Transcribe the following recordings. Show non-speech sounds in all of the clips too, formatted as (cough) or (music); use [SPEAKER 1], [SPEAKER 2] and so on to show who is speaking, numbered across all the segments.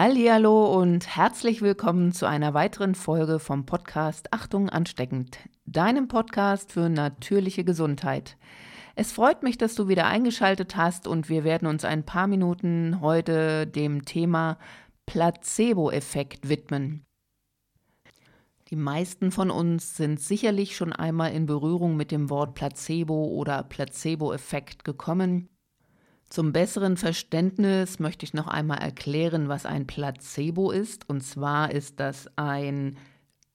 [SPEAKER 1] Hallo und herzlich willkommen zu einer weiteren Folge vom Podcast Achtung ansteckend, deinem Podcast für natürliche Gesundheit. Es freut mich, dass du wieder eingeschaltet hast und wir werden uns ein paar Minuten heute dem Thema Placebo-Effekt widmen. Die meisten von uns sind sicherlich schon einmal in Berührung mit dem Wort Placebo oder Placebo-Effekt gekommen. Zum besseren Verständnis möchte ich noch einmal erklären, was ein Placebo ist. Und zwar ist das ein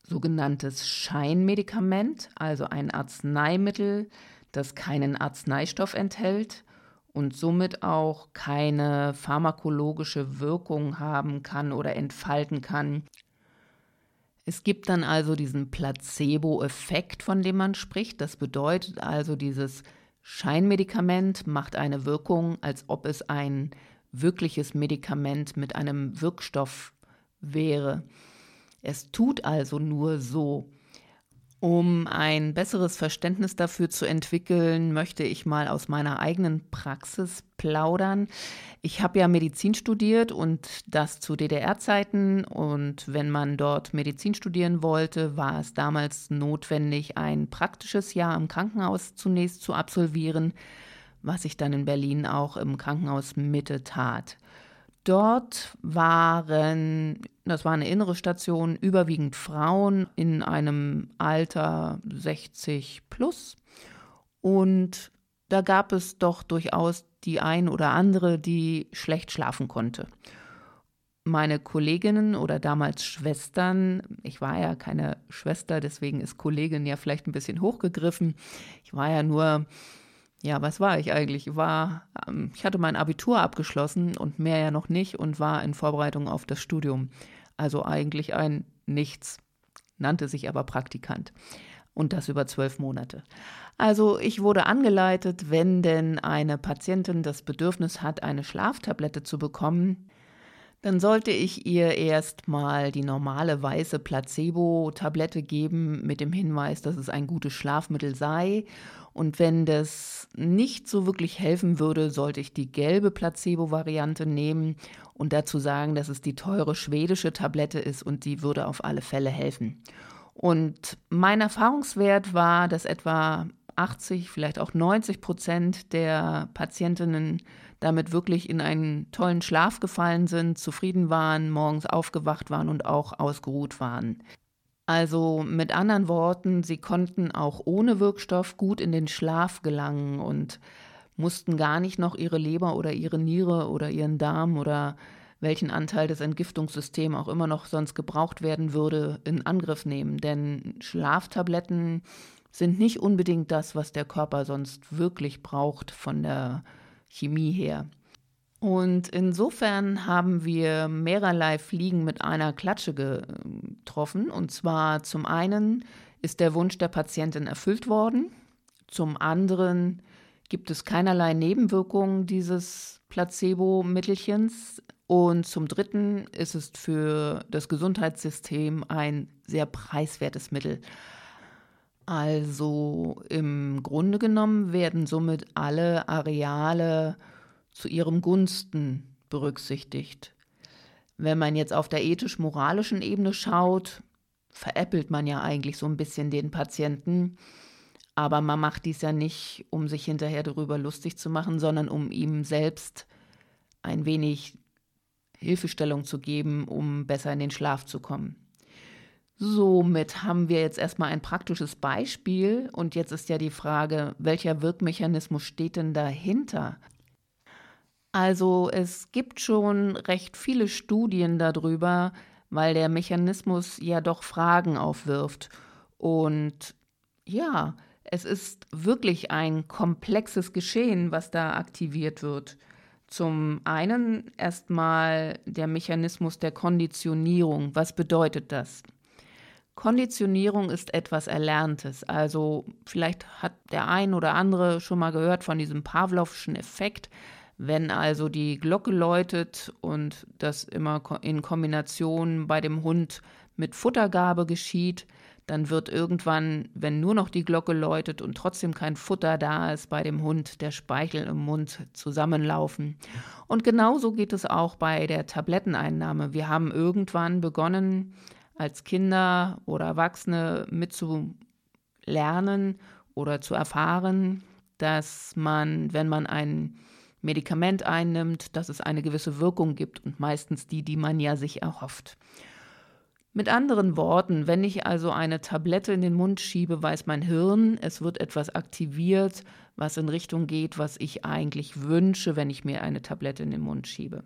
[SPEAKER 1] sogenanntes Scheinmedikament, also ein Arzneimittel, das keinen Arzneistoff enthält und somit auch keine pharmakologische Wirkung haben kann oder entfalten kann. Es gibt dann also diesen Placebo-Effekt, von dem man spricht. Das bedeutet also dieses Scheinmedikament macht eine Wirkung, als ob es ein wirkliches Medikament mit einem Wirkstoff wäre. Es tut also nur so. Um ein besseres Verständnis dafür zu entwickeln, möchte ich mal aus meiner eigenen Praxis plaudern. Ich habe ja Medizin studiert und das zu DDR-Zeiten. Und wenn man dort Medizin studieren wollte, war es damals notwendig, ein praktisches Jahr im Krankenhaus zunächst zu absolvieren, was ich dann in Berlin auch im Krankenhaus Mitte tat. Dort waren, das war eine innere Station, überwiegend Frauen in einem Alter 60 plus. Und da gab es doch durchaus die ein oder andere, die schlecht schlafen konnte. Meine Kolleginnen oder damals Schwestern, ich war ja keine Schwester, deswegen ist Kollegin ja vielleicht ein bisschen hochgegriffen. Ich war ja nur ja, was war ich eigentlich? Ich war, ähm, ich hatte mein Abitur abgeschlossen und mehr ja noch nicht und war in Vorbereitung auf das Studium. Also eigentlich ein Nichts, nannte sich aber Praktikant. Und das über zwölf Monate. Also ich wurde angeleitet, wenn denn eine Patientin das Bedürfnis hat, eine Schlaftablette zu bekommen, dann sollte ich ihr erstmal die normale weiße Placebo-Tablette geben mit dem Hinweis, dass es ein gutes Schlafmittel sei. Und wenn das nicht so wirklich helfen würde, sollte ich die gelbe Placebo-Variante nehmen und dazu sagen, dass es die teure schwedische Tablette ist und die würde auf alle Fälle helfen. Und mein Erfahrungswert war, dass etwa 80, vielleicht auch 90 Prozent der Patientinnen damit wirklich in einen tollen Schlaf gefallen sind, zufrieden waren, morgens aufgewacht waren und auch ausgeruht waren. Also mit anderen Worten, sie konnten auch ohne Wirkstoff gut in den Schlaf gelangen und mussten gar nicht noch ihre Leber oder ihre Niere oder ihren Darm oder welchen Anteil des Entgiftungssystems auch immer noch sonst gebraucht werden würde, in Angriff nehmen. Denn Schlaftabletten sind nicht unbedingt das, was der Körper sonst wirklich braucht von der Chemie her. Und insofern haben wir mehrerlei Fliegen mit einer Klatsche getroffen. Und zwar zum einen ist der Wunsch der Patientin erfüllt worden. Zum anderen gibt es keinerlei Nebenwirkungen dieses Placebo-Mittelchens. Und zum Dritten ist es für das Gesundheitssystem ein sehr preiswertes Mittel. Also im Grunde genommen werden somit alle Areale zu ihrem Gunsten berücksichtigt. Wenn man jetzt auf der ethisch-moralischen Ebene schaut, veräppelt man ja eigentlich so ein bisschen den Patienten, aber man macht dies ja nicht, um sich hinterher darüber lustig zu machen, sondern um ihm selbst ein wenig Hilfestellung zu geben, um besser in den Schlaf zu kommen. Somit haben wir jetzt erstmal ein praktisches Beispiel und jetzt ist ja die Frage, welcher Wirkmechanismus steht denn dahinter? Also es gibt schon recht viele Studien darüber, weil der Mechanismus ja doch Fragen aufwirft. Und ja, es ist wirklich ein komplexes Geschehen, was da aktiviert wird. Zum einen erstmal der Mechanismus der Konditionierung. Was bedeutet das? Konditionierung ist etwas Erlerntes. Also vielleicht hat der ein oder andere schon mal gehört von diesem Pavlovschen Effekt. Wenn also die Glocke läutet und das immer in Kombination bei dem Hund mit Futtergabe geschieht, dann wird irgendwann, wenn nur noch die Glocke läutet und trotzdem kein Futter da ist, bei dem Hund der Speichel im Mund zusammenlaufen. Und genauso geht es auch bei der Tabletteneinnahme. Wir haben irgendwann begonnen, als Kinder oder Erwachsene mitzulernen oder zu erfahren, dass man, wenn man ein Medikament einnimmt, dass es eine gewisse Wirkung gibt und meistens die, die man ja sich erhofft. Mit anderen Worten, wenn ich also eine Tablette in den Mund schiebe, weiß mein Hirn, es wird etwas aktiviert, was in Richtung geht, was ich eigentlich wünsche, wenn ich mir eine Tablette in den Mund schiebe.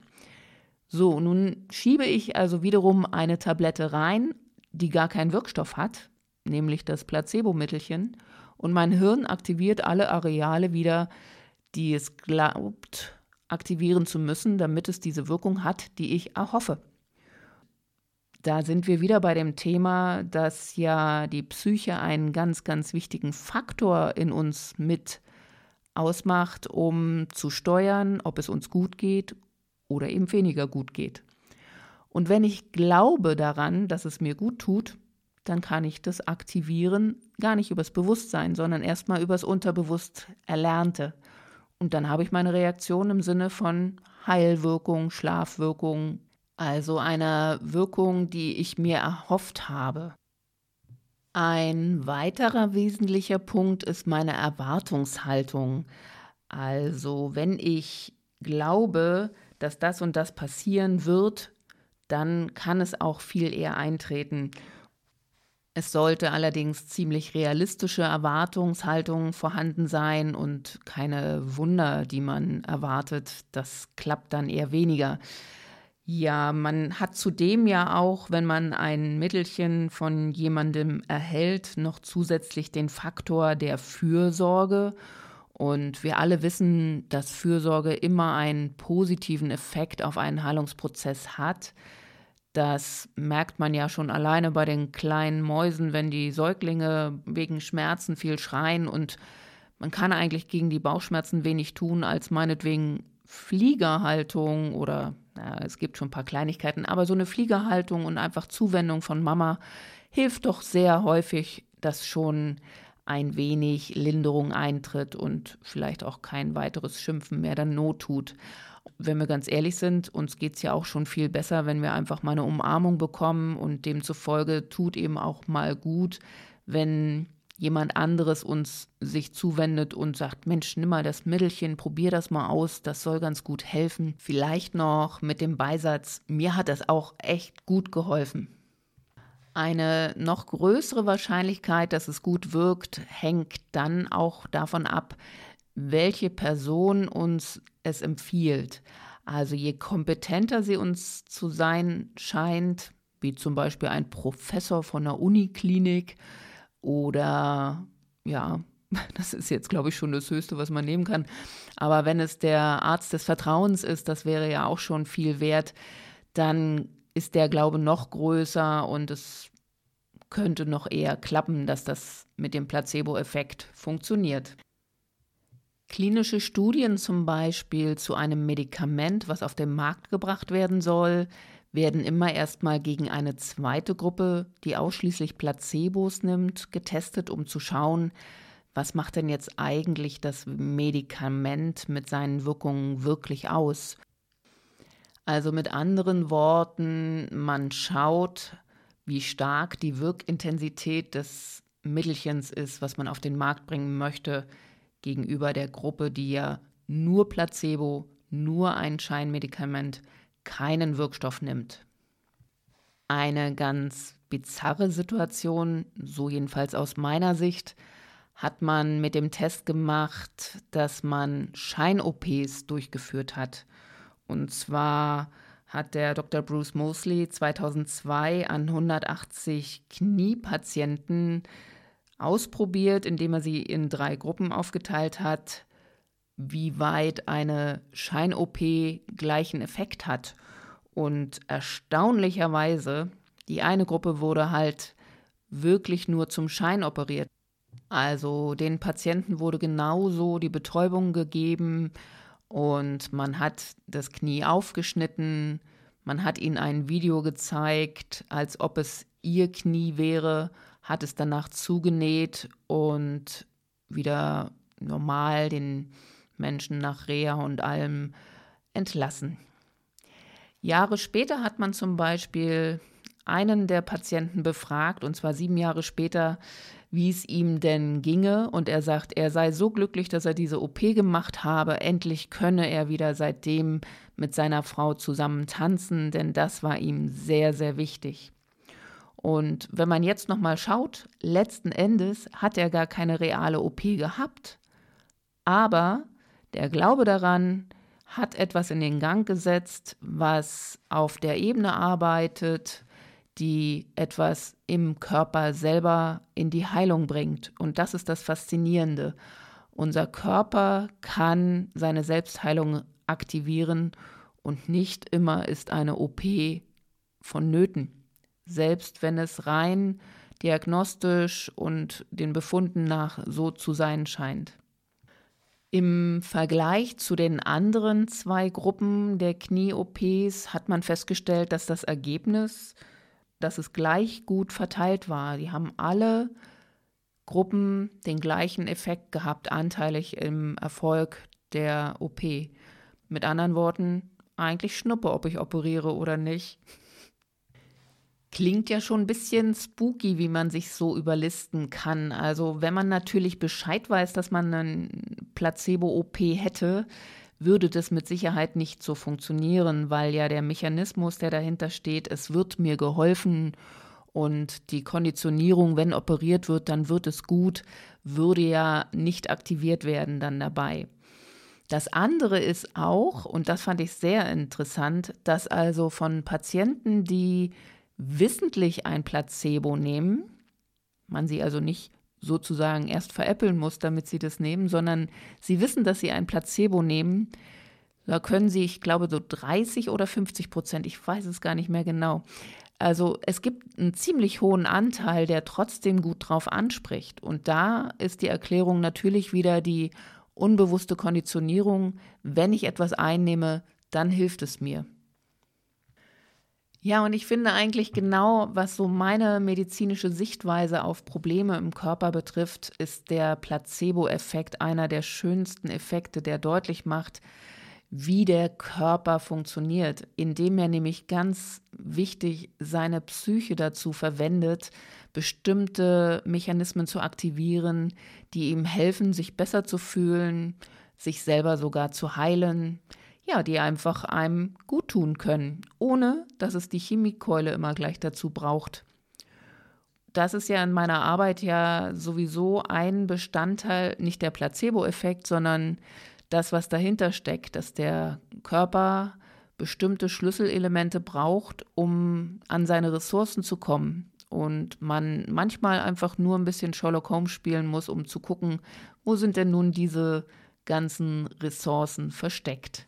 [SPEAKER 1] So, nun schiebe ich also wiederum eine Tablette rein, die gar keinen Wirkstoff hat, nämlich das Placebo-Mittelchen, und mein Hirn aktiviert alle Areale wieder, die es glaubt aktivieren zu müssen, damit es diese Wirkung hat, die ich erhoffe. Da sind wir wieder bei dem Thema, dass ja die Psyche einen ganz, ganz wichtigen Faktor in uns mit ausmacht, um zu steuern, ob es uns gut geht oder eben weniger gut geht. Und wenn ich glaube daran, dass es mir gut tut, dann kann ich das aktivieren, gar nicht übers Bewusstsein, sondern erstmal übers Unterbewusst Erlernte. Und dann habe ich meine Reaktion im Sinne von Heilwirkung, Schlafwirkung, also einer Wirkung, die ich mir erhofft habe. Ein weiterer wesentlicher Punkt ist meine Erwartungshaltung. Also wenn ich glaube, dass das und das passieren wird, dann kann es auch viel eher eintreten. Es sollte allerdings ziemlich realistische Erwartungshaltung vorhanden sein und keine Wunder, die man erwartet. Das klappt dann eher weniger. Ja, man hat zudem ja auch, wenn man ein Mittelchen von jemandem erhält, noch zusätzlich den Faktor der Fürsorge. Und wir alle wissen, dass Fürsorge immer einen positiven Effekt auf einen Heilungsprozess hat. Das merkt man ja schon alleine bei den kleinen Mäusen, wenn die Säuglinge wegen Schmerzen viel schreien und man kann eigentlich gegen die Bauchschmerzen wenig tun, als meinetwegen Fliegerhaltung oder na, es gibt schon ein paar Kleinigkeiten, aber so eine Fliegerhaltung und einfach Zuwendung von Mama hilft doch sehr häufig, dass schon ein wenig Linderung eintritt und vielleicht auch kein weiteres Schimpfen mehr dann Not tut wenn wir ganz ehrlich sind, uns geht es ja auch schon viel besser, wenn wir einfach mal eine Umarmung bekommen und demzufolge tut eben auch mal gut, wenn jemand anderes uns sich zuwendet und sagt, Mensch, nimm mal das Mittelchen, probier das mal aus, das soll ganz gut helfen. Vielleicht noch mit dem Beisatz, mir hat das auch echt gut geholfen. Eine noch größere Wahrscheinlichkeit, dass es gut wirkt, hängt dann auch davon ab, welche Person uns es empfiehlt. Also je kompetenter sie uns zu sein scheint, wie zum Beispiel ein Professor von der Uniklinik oder ja, (laughs) das ist jetzt, glaube ich, schon das Höchste, was man nehmen kann. Aber wenn es der Arzt des Vertrauens ist, das wäre ja auch schon viel wert, dann ist der Glaube noch größer und es könnte noch eher klappen, dass das mit dem Placebo-Effekt funktioniert. Klinische Studien zum Beispiel zu einem Medikament, was auf den Markt gebracht werden soll, werden immer erstmal gegen eine zweite Gruppe, die ausschließlich Placebos nimmt, getestet, um zu schauen, was macht denn jetzt eigentlich das Medikament mit seinen Wirkungen wirklich aus. Also mit anderen Worten, man schaut, wie stark die Wirkintensität des Mittelchens ist, was man auf den Markt bringen möchte, gegenüber der Gruppe, die ja nur Placebo, nur ein Scheinmedikament, keinen Wirkstoff nimmt. Eine ganz bizarre Situation, so jedenfalls aus meiner Sicht, hat man mit dem Test gemacht, dass man Schein-OPs durchgeführt hat. Und zwar hat der Dr. Bruce Mosley 2002 an 180 Kniepatienten ausprobiert, indem er sie in drei Gruppen aufgeteilt hat, wie weit eine Schein-OP gleichen Effekt hat. Und erstaunlicherweise, die eine Gruppe wurde halt wirklich nur zum Schein operiert. Also den Patienten wurde genauso die Betäubung gegeben und man hat das Knie aufgeschnitten, man hat ihnen ein Video gezeigt, als ob es ihr Knie wäre, hat es danach zugenäht und wieder normal den Menschen nach Reha und allem entlassen. Jahre später hat man zum Beispiel einen der Patienten befragt, und zwar sieben Jahre später, wie es ihm denn ginge. Und er sagt, er sei so glücklich, dass er diese OP gemacht habe. Endlich könne er wieder seitdem mit seiner Frau zusammen tanzen, denn das war ihm sehr, sehr wichtig. Und wenn man jetzt nochmal schaut, letzten Endes hat er gar keine reale OP gehabt. Aber der Glaube daran hat etwas in den Gang gesetzt, was auf der Ebene arbeitet, die etwas im Körper selber in die Heilung bringt. Und das ist das Faszinierende. Unser Körper kann seine Selbstheilung aktivieren und nicht immer ist eine OP vonnöten. Selbst wenn es rein diagnostisch und den Befunden nach so zu sein scheint. Im Vergleich zu den anderen zwei Gruppen der Knie-OPs hat man festgestellt, dass das Ergebnis dass es gleich gut verteilt war. Die haben alle Gruppen den gleichen Effekt gehabt, anteilig im Erfolg der OP. Mit anderen Worten, eigentlich schnuppe, ob ich operiere oder nicht. Klingt ja schon ein bisschen spooky, wie man sich so überlisten kann. Also wenn man natürlich Bescheid weiß, dass man ein Placebo-OP hätte, würde das mit Sicherheit nicht so funktionieren, weil ja der Mechanismus, der dahinter steht, es wird mir geholfen und die Konditionierung, wenn operiert wird, dann wird es gut, würde ja nicht aktiviert werden dann dabei. Das andere ist auch, und das fand ich sehr interessant, dass also von Patienten, die wissentlich ein Placebo nehmen, man sie also nicht sozusagen erst veräppeln muss, damit sie das nehmen, sondern sie wissen, dass sie ein Placebo nehmen. Da können sie, ich glaube, so 30 oder 50 Prozent, ich weiß es gar nicht mehr genau. Also es gibt einen ziemlich hohen Anteil, der trotzdem gut drauf anspricht. Und da ist die Erklärung natürlich wieder die unbewusste Konditionierung. Wenn ich etwas einnehme, dann hilft es mir. Ja, und ich finde eigentlich genau, was so meine medizinische Sichtweise auf Probleme im Körper betrifft, ist der Placebo-Effekt einer der schönsten Effekte, der deutlich macht, wie der Körper funktioniert, indem er nämlich ganz wichtig seine Psyche dazu verwendet, bestimmte Mechanismen zu aktivieren, die ihm helfen, sich besser zu fühlen, sich selber sogar zu heilen, ja, die einfach einem gut tun können, ohne dass es die Chemiekeule immer gleich dazu braucht. Das ist ja in meiner Arbeit ja sowieso ein Bestandteil, nicht der Placebo-Effekt, sondern das, was dahinter steckt, dass der Körper bestimmte Schlüsselelemente braucht, um an seine Ressourcen zu kommen. Und man manchmal einfach nur ein bisschen Sherlock Holmes spielen muss, um zu gucken, wo sind denn nun diese ganzen Ressourcen versteckt.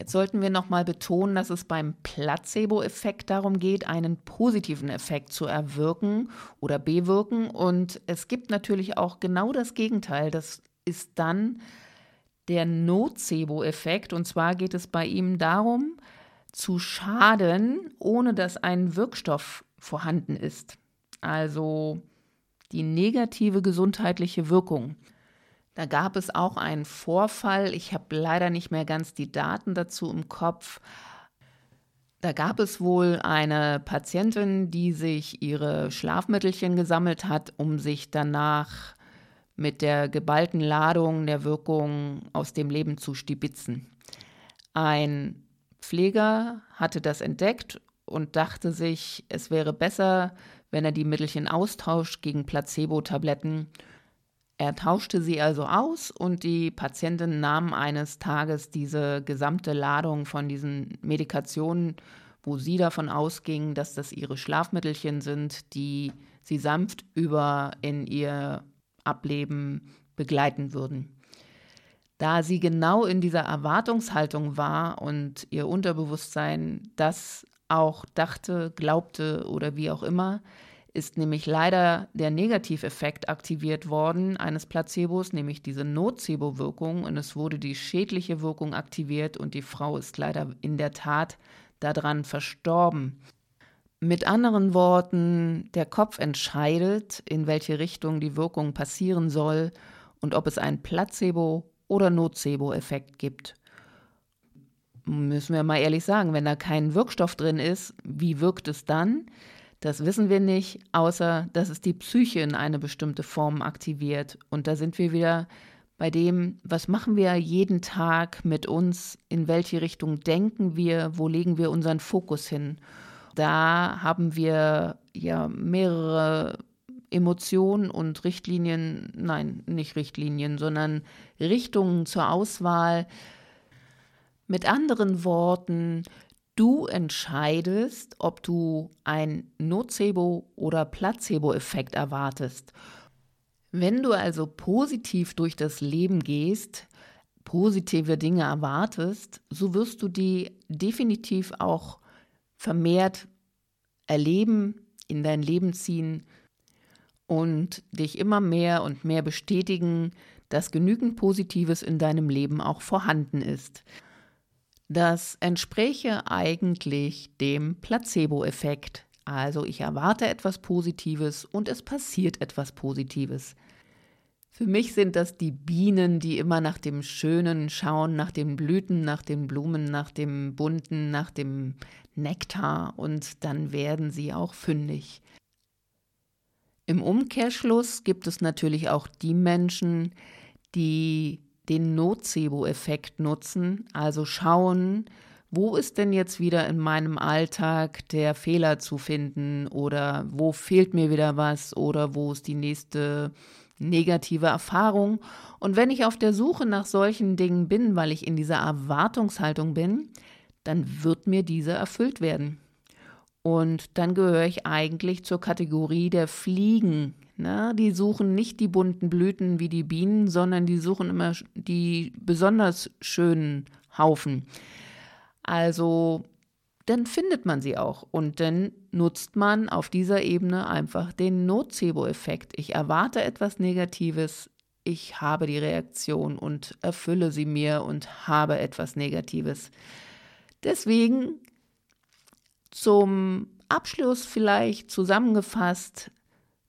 [SPEAKER 1] Jetzt sollten wir nochmal betonen, dass es beim Placebo-Effekt darum geht, einen positiven Effekt zu erwirken oder bewirken. Und es gibt natürlich auch genau das Gegenteil. Das ist dann der Nocebo-Effekt. Und zwar geht es bei ihm darum, zu schaden, ohne dass ein Wirkstoff vorhanden ist. Also die negative gesundheitliche Wirkung. Da gab es auch einen Vorfall. Ich habe leider nicht mehr ganz die Daten dazu im Kopf. Da gab es wohl eine Patientin, die sich ihre Schlafmittelchen gesammelt hat, um sich danach mit der geballten Ladung der Wirkung aus dem Leben zu stibitzen. Ein Pfleger hatte das entdeckt und dachte sich, es wäre besser, wenn er die Mittelchen austauscht gegen Placebo-Tabletten er tauschte sie also aus und die Patientin nahm eines Tages diese gesamte Ladung von diesen Medikationen, wo sie davon ausging, dass das ihre Schlafmittelchen sind, die sie sanft über in ihr Ableben begleiten würden. Da sie genau in dieser Erwartungshaltung war und ihr Unterbewusstsein das auch dachte, glaubte oder wie auch immer, ist nämlich leider der Negativeffekt aktiviert worden eines Placebos, nämlich diese Nocebo-Wirkung und es wurde die schädliche Wirkung aktiviert und die Frau ist leider in der Tat daran verstorben. Mit anderen Worten, der Kopf entscheidet, in welche Richtung die Wirkung passieren soll und ob es einen Placebo- oder Nocebo-Effekt gibt. Müssen wir mal ehrlich sagen, wenn da kein Wirkstoff drin ist, wie wirkt es dann? Das wissen wir nicht, außer dass es die Psyche in eine bestimmte Form aktiviert. Und da sind wir wieder bei dem, was machen wir jeden Tag mit uns, in welche Richtung denken wir, wo legen wir unseren Fokus hin. Da haben wir ja mehrere Emotionen und Richtlinien, nein, nicht Richtlinien, sondern Richtungen zur Auswahl. Mit anderen Worten, du entscheidest, ob du ein Nocebo- oder Placebo-Effekt erwartest. Wenn du also positiv durch das Leben gehst, positive Dinge erwartest, so wirst du die definitiv auch vermehrt erleben, in dein Leben ziehen und dich immer mehr und mehr bestätigen, dass genügend Positives in deinem Leben auch vorhanden ist. Das entspräche eigentlich dem Placebo-Effekt. Also ich erwarte etwas Positives und es passiert etwas Positives. Für mich sind das die Bienen, die immer nach dem Schönen schauen, nach den Blüten, nach den Blumen, nach dem Bunten, nach dem Nektar und dann werden sie auch fündig. Im Umkehrschluss gibt es natürlich auch die Menschen, die den Nocebo-Effekt nutzen, also schauen, wo ist denn jetzt wieder in meinem Alltag der Fehler zu finden oder wo fehlt mir wieder was oder wo ist die nächste negative Erfahrung. Und wenn ich auf der Suche nach solchen Dingen bin, weil ich in dieser Erwartungshaltung bin, dann wird mir diese erfüllt werden. Und dann gehöre ich eigentlich zur Kategorie der Fliegen. Ne? Die suchen nicht die bunten Blüten wie die Bienen, sondern die suchen immer die besonders schönen Haufen. Also dann findet man sie auch und dann nutzt man auf dieser Ebene einfach den Nocebo-Effekt. Ich erwarte etwas Negatives, ich habe die Reaktion und erfülle sie mir und habe etwas Negatives. Deswegen zum Abschluss vielleicht zusammengefasst,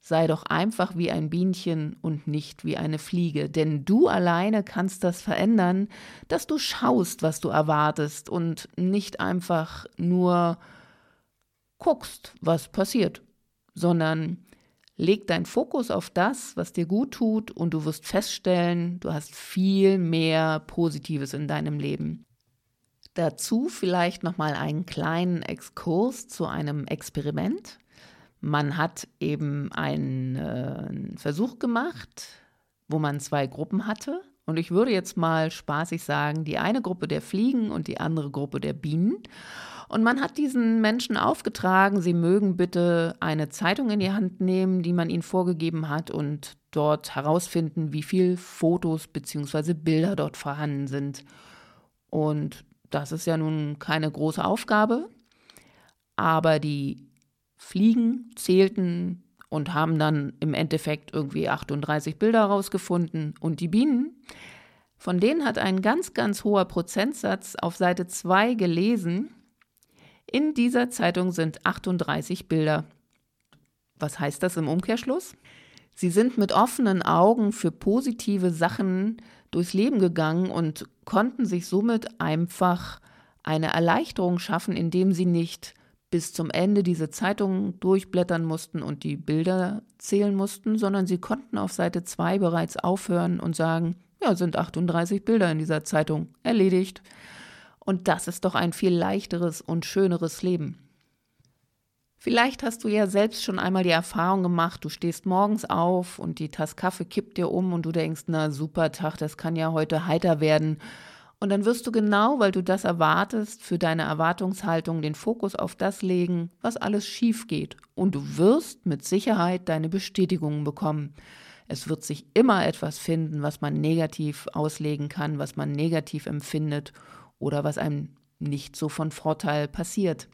[SPEAKER 1] sei doch einfach wie ein Bienchen und nicht wie eine Fliege, denn du alleine kannst das verändern, dass du schaust, was du erwartest und nicht einfach nur guckst, was passiert, sondern leg deinen Fokus auf das, was dir gut tut und du wirst feststellen, du hast viel mehr Positives in deinem Leben. Dazu vielleicht noch mal einen kleinen Exkurs zu einem Experiment. Man hat eben einen äh, Versuch gemacht, wo man zwei Gruppen hatte. Und ich würde jetzt mal spaßig sagen, die eine Gruppe der Fliegen und die andere Gruppe der Bienen. Und man hat diesen Menschen aufgetragen, sie mögen bitte eine Zeitung in die Hand nehmen, die man ihnen vorgegeben hat und dort herausfinden, wie viele Fotos bzw. Bilder dort vorhanden sind. Und das ist ja nun keine große Aufgabe, aber die Fliegen zählten und haben dann im Endeffekt irgendwie 38 Bilder rausgefunden. Und die Bienen, von denen hat ein ganz, ganz hoher Prozentsatz auf Seite 2 gelesen. In dieser Zeitung sind 38 Bilder. Was heißt das im Umkehrschluss? Sie sind mit offenen Augen für positive Sachen durchs Leben gegangen und konnten sich somit einfach eine Erleichterung schaffen, indem sie nicht bis zum Ende diese Zeitung durchblättern mussten und die Bilder zählen mussten, sondern sie konnten auf Seite 2 bereits aufhören und sagen, ja, sind 38 Bilder in dieser Zeitung erledigt. Und das ist doch ein viel leichteres und schöneres Leben. Vielleicht hast du ja selbst schon einmal die Erfahrung gemacht, du stehst morgens auf und die Tasse Kaffee kippt dir um und du denkst, na super Tag, das kann ja heute heiter werden. Und dann wirst du genau, weil du das erwartest, für deine Erwartungshaltung den Fokus auf das legen, was alles schief geht. Und du wirst mit Sicherheit deine Bestätigungen bekommen. Es wird sich immer etwas finden, was man negativ auslegen kann, was man negativ empfindet oder was einem nicht so von Vorteil passiert.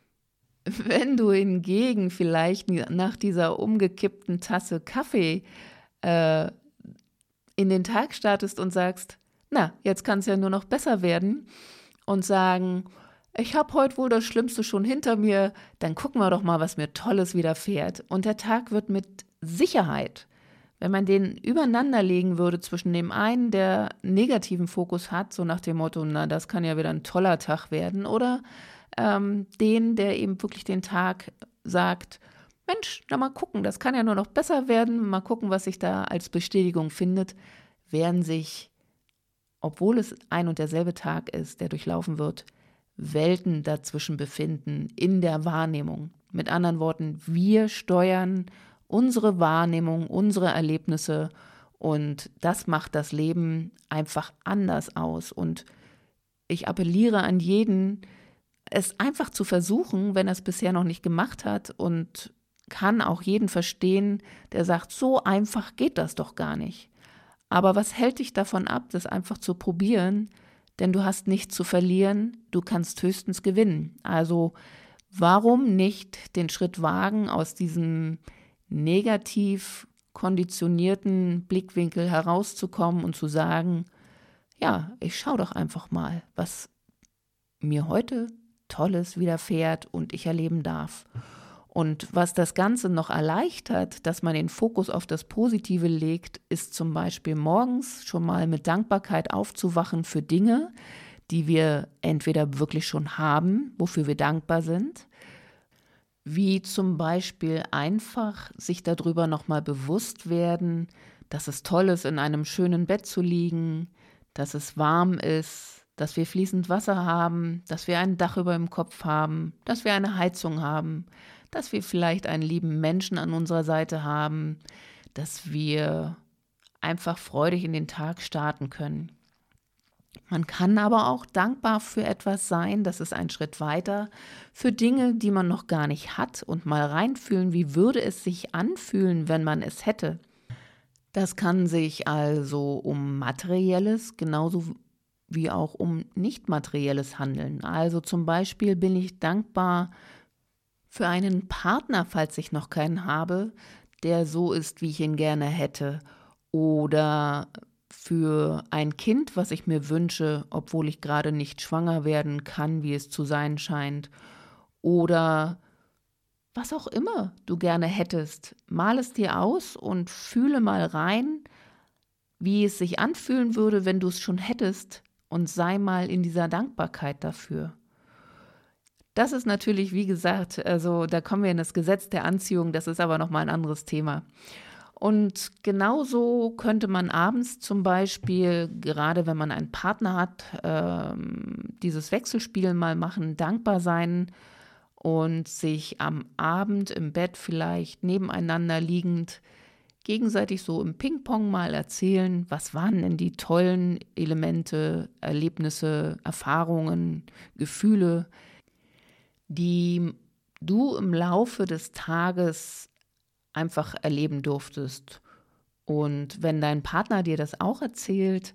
[SPEAKER 1] (laughs) Wenn du hingegen vielleicht nach dieser umgekippten Tasse Kaffee äh, in den Tag startest und sagst, na, jetzt kann es ja nur noch besser werden und sagen, ich habe heute wohl das Schlimmste schon hinter mir, dann gucken wir doch mal, was mir Tolles widerfährt. Und der Tag wird mit Sicherheit, wenn man den übereinander legen würde zwischen dem einen, der negativen Fokus hat, so nach dem Motto, na, das kann ja wieder ein toller Tag werden, oder ähm, den, der eben wirklich den Tag sagt, Mensch, na mal gucken, das kann ja nur noch besser werden, mal gucken, was sich da als Bestätigung findet, werden sich, obwohl es ein und derselbe Tag ist, der durchlaufen wird, Welten dazwischen befinden in der Wahrnehmung. Mit anderen Worten, wir steuern unsere Wahrnehmung, unsere Erlebnisse und das macht das Leben einfach anders aus. Und ich appelliere an jeden, es einfach zu versuchen, wenn er es bisher noch nicht gemacht hat und kann auch jeden verstehen, der sagt, so einfach geht das doch gar nicht. Aber was hält dich davon ab, das einfach zu probieren? Denn du hast nichts zu verlieren, du kannst höchstens gewinnen. Also warum nicht den Schritt wagen, aus diesem negativ konditionierten Blickwinkel herauszukommen und zu sagen, ja, ich schaue doch einfach mal, was mir heute Tolles widerfährt und ich erleben darf. Und was das Ganze noch erleichtert, dass man den Fokus auf das Positive legt, ist zum Beispiel morgens schon mal mit Dankbarkeit aufzuwachen für Dinge, die wir entweder wirklich schon haben, wofür wir dankbar sind, wie zum Beispiel einfach sich darüber nochmal bewusst werden, dass es toll ist, in einem schönen Bett zu liegen, dass es warm ist, dass wir fließend Wasser haben, dass wir ein Dach über dem Kopf haben, dass wir eine Heizung haben, dass wir vielleicht einen lieben Menschen an unserer Seite haben, dass wir einfach freudig in den Tag starten können. Man kann aber auch dankbar für etwas sein, das ist ein Schritt weiter, für Dinge, die man noch gar nicht hat und mal reinfühlen, wie würde es sich anfühlen, wenn man es hätte. Das kann sich also um materielles genauso wie auch um nicht materielles handeln. Also zum Beispiel bin ich dankbar für einen Partner, falls ich noch keinen habe, der so ist, wie ich ihn gerne hätte. Oder für ein Kind, was ich mir wünsche, obwohl ich gerade nicht schwanger werden kann, wie es zu sein scheint. Oder was auch immer du gerne hättest. Mal es dir aus und fühle mal rein, wie es sich anfühlen würde, wenn du es schon hättest und sei mal in dieser Dankbarkeit dafür. Das ist natürlich, wie gesagt, also da kommen wir in das Gesetz der Anziehung, das ist aber nochmal ein anderes Thema. Und genauso könnte man abends zum Beispiel, gerade wenn man einen Partner hat, ähm, dieses Wechselspiel mal machen, dankbar sein und sich am Abend im Bett vielleicht nebeneinander liegend gegenseitig so im Ping-Pong mal erzählen, was waren denn die tollen Elemente, Erlebnisse, Erfahrungen, Gefühle, die du im Laufe des Tages einfach erleben durftest. Und wenn dein Partner dir das auch erzählt,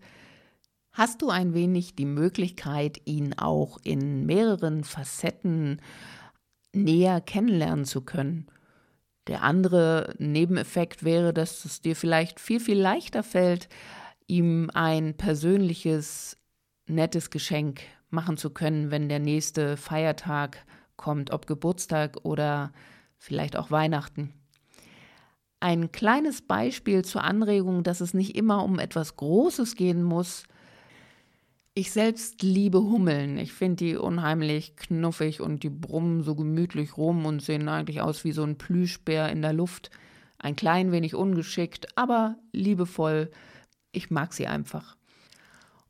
[SPEAKER 1] hast du ein wenig die Möglichkeit, ihn auch in mehreren Facetten näher kennenlernen zu können. Der andere Nebeneffekt wäre, dass es dir vielleicht viel, viel leichter fällt, ihm ein persönliches, nettes Geschenk machen zu können, wenn der nächste Feiertag kommt, ob Geburtstag oder vielleicht auch Weihnachten. Ein kleines Beispiel zur Anregung, dass es nicht immer um etwas Großes gehen muss. Ich selbst liebe Hummeln. Ich finde die unheimlich knuffig und die brummen so gemütlich rum und sehen eigentlich aus wie so ein Plüschbär in der Luft. Ein klein wenig ungeschickt, aber liebevoll. Ich mag sie einfach.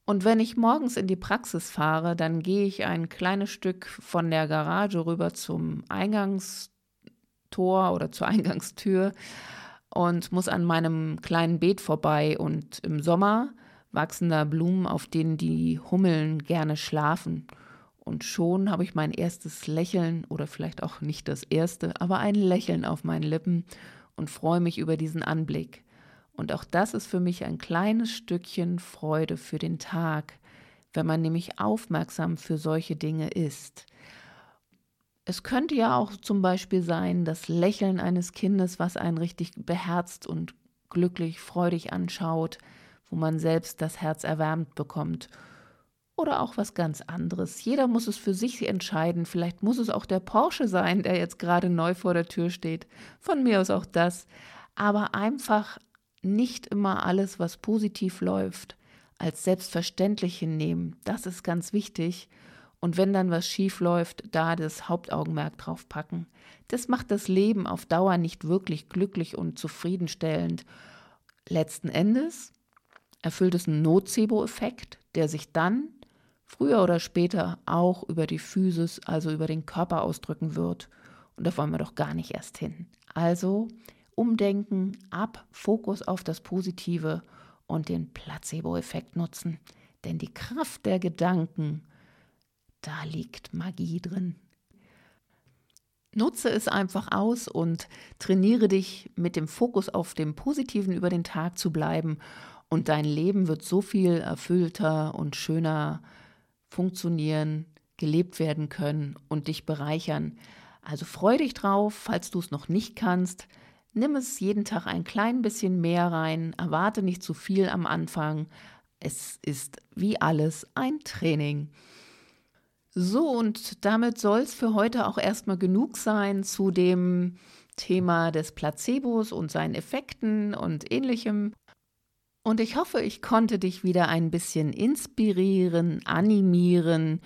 [SPEAKER 1] Und wenn ich morgens in die Praxis fahre, dann gehe ich ein kleines Stück von der Garage rüber zum Eingangstor oder zur (laughs) Eingangstür und muss an meinem kleinen Beet vorbei. Und im Sommer wachsen da Blumen, auf denen die Hummeln gerne schlafen. Und schon habe ich mein erstes Lächeln oder vielleicht auch nicht das erste, aber ein Lächeln auf meinen Lippen und freue mich über diesen Anblick. Und auch das ist für mich ein kleines Stückchen Freude für den Tag, wenn man nämlich aufmerksam für solche Dinge ist. Es könnte ja auch zum Beispiel sein, das Lächeln eines Kindes, was einen richtig beherzt und glücklich, freudig anschaut, wo man selbst das Herz erwärmt bekommt. oder auch was ganz anderes. Jeder muss es für sich entscheiden. Vielleicht muss es auch der Porsche sein, der jetzt gerade neu vor der Tür steht. Von mir aus auch das. Aber einfach nicht immer alles, was positiv läuft, als selbstverständlich hinnehmen. Das ist ganz wichtig. Und wenn dann was schief läuft, da das Hauptaugenmerk drauf packen. Das macht das Leben auf Dauer nicht wirklich glücklich und zufriedenstellend. Letzten Endes erfüllt es einen Nocebo-Effekt, der sich dann früher oder später auch über die Physis, also über den Körper ausdrücken wird. Und da wollen wir doch gar nicht erst hin. Also umdenken, ab, Fokus auf das Positive und den Placebo-Effekt nutzen. Denn die Kraft der Gedanken, da liegt Magie drin. Nutze es einfach aus und trainiere dich mit dem Fokus auf dem Positiven über den Tag zu bleiben und dein Leben wird so viel erfüllter und schöner funktionieren, gelebt werden können und dich bereichern. Also freu dich drauf, falls du es noch nicht kannst. Nimm es jeden Tag ein klein bisschen mehr rein, erwarte nicht zu viel am Anfang. Es ist wie alles ein Training. So, und damit soll es für heute auch erstmal genug sein zu dem Thema des Placebos und seinen Effekten und ähnlichem. Und ich hoffe, ich konnte dich wieder ein bisschen inspirieren, animieren,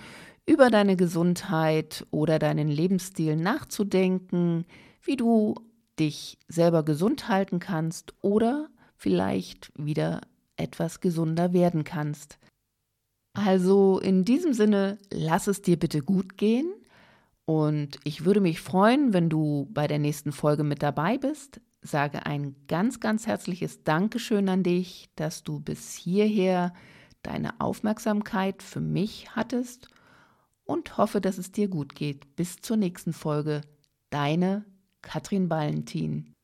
[SPEAKER 1] über deine Gesundheit oder deinen Lebensstil nachzudenken, wie du dich selber gesund halten kannst oder vielleicht wieder etwas gesunder werden kannst. Also in diesem Sinne, lass es dir bitte gut gehen und ich würde mich freuen, wenn du bei der nächsten Folge mit dabei bist sage ein ganz, ganz herzliches Dankeschön an dich, dass du bis hierher deine Aufmerksamkeit für mich hattest und hoffe, dass es dir gut geht. Bis zur nächsten Folge. Deine Katrin Ballentin.